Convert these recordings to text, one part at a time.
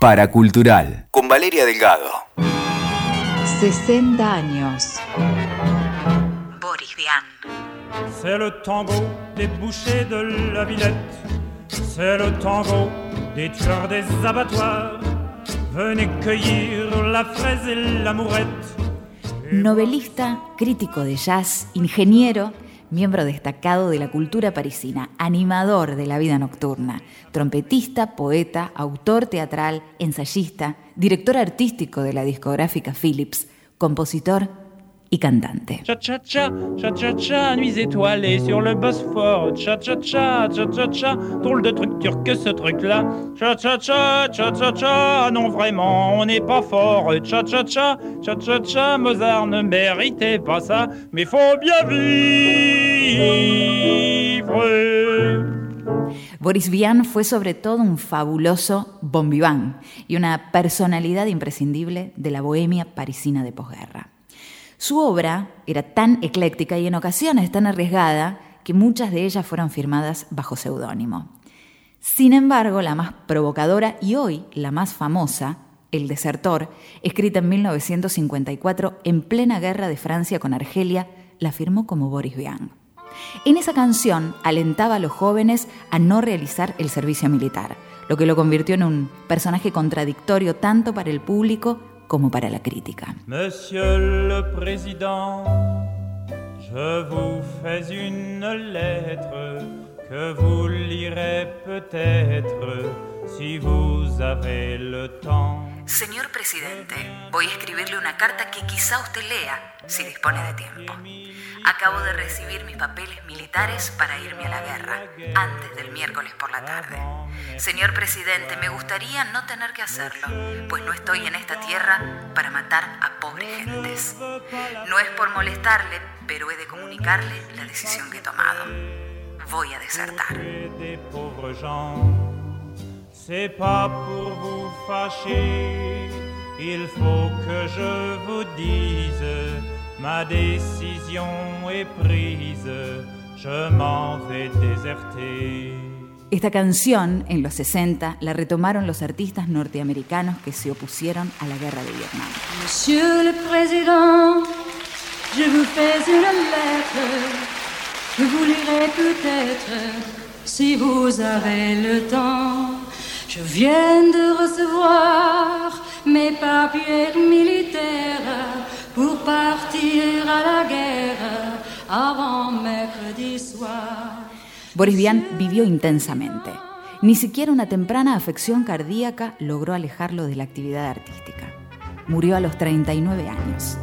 Paracultural, con Valeria Delgado. 60 años. Boris Vian. C'est le tango des bouchers de la Villette. C'est le tango des tueurs des abattoirs. Venez cueillir la fraise et l'amourette. Novelista, crítico de jazz, ingeniero, miembro destacado de la cultura parisina, animador de la vida nocturna, trompetista, poeta, autor teatral, ensayista, director artístico de la discográfica Philips, compositor y cantante. Cha cha cha, cha cha cha, nuits étoilées sur le Bosphore. Cha cha cha, cha cha cha, drôle de truc turc ce truc-là. Cha cha cha, cha cha cha, non vraiment, on n'est pas fort. Cha cha cha, cha cha cha, Mozart ne méritait pas ça, mais faut bien vivre. Boris Vian fue sobre todo un fabuloso bon vivant y una personalidad imprescindible de la bohemia parisina de posguerra. Su obra era tan ecléctica y en ocasiones tan arriesgada que muchas de ellas fueron firmadas bajo seudónimo. Sin embargo, la más provocadora y hoy la más famosa, El Desertor, escrita en 1954 en plena guerra de Francia con Argelia, la firmó como Boris Vian. En esa canción alentaba a los jóvenes a no realizar el servicio militar, lo que lo convirtió en un personaje contradictorio tanto para el público como para la crítica. Monsieur le Président, je vous fais une que vous lirez peut-être si vous avez le temps. Señor presidente, voy a escribirle una carta que quizá usted lea si dispone de tiempo. Acabo de recibir mis papeles militares para irme a la guerra, antes del miércoles por la tarde. Señor presidente, me gustaría no tener que hacerlo, pues no estoy en esta tierra para matar a pobres gentes. No es por molestarle, pero he de comunicarle la decisión que he tomado. Voy a desertar. C'est pas pour vous fâcher, il faut que je vous dise, ma décision est prise, je m'en vais déserter. Esta canción, en los 60, la retomaron los artistas norteamericanos que se opusieron a la guerra de Vietnam. Monsieur le Président, je vous fais une lettre que vous lirez peut-être si vous avez le temps. Je viens de recevoir mes papiers militaires pour partir à la guerre avant mercredi soir. Boris Vian vivió intensamente. Ni siquiera una temprana afección cardíaca logró alejarlo de la actividad artística. Murió a los 39 años.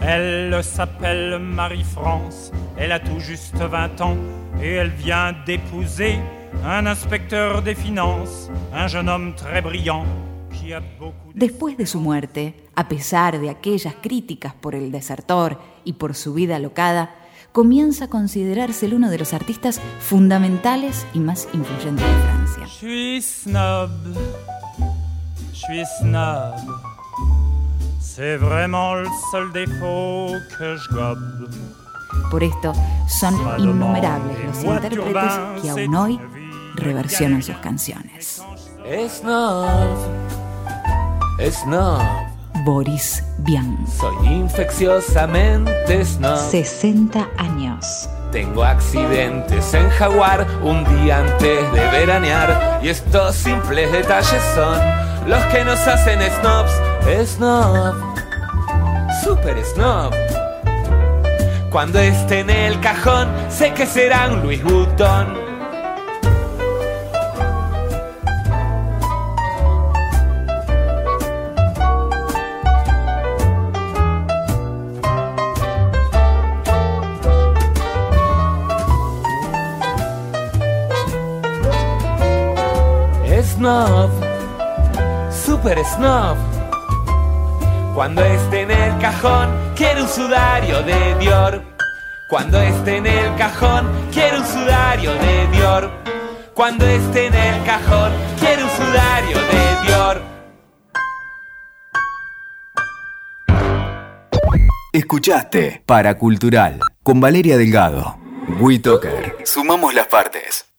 Elle s'appelle Marie-France, elle a tout juste 20 ans et elle vient d'épouser un inspecteur des finances, un jeune homme très brillant qui a beaucoup de... Después de su muerte, a pesar de aquellas críticas por el desertor y por su vida alocada, comienza a considerarse el uno de los artistas fundamentales y más influyentes de Francia. Suis snob, suis snob. C'est vraiment le seul défaut que je gobe. Por esto, son innumerables los intérpretes que aún hoy reversionan sus canciones. Snob, snob, Boris Vian. soy infecciosamente snob. 60 años. Tengo accidentes en Jaguar un día antes de veranear y estos simples detalles son los que nos hacen snobs. Snob, super snob. Cuando esté en el cajón, sé que será un Louis Snob, super snob. Cuando esté en el cajón, quiero un sudario de Dior. Cuando esté en el cajón, quiero un sudario de Dior. Cuando esté en el cajón, quiero un sudario de Dior. Escuchaste Paracultural con Valeria Delgado. WeToker. Sumamos las partes.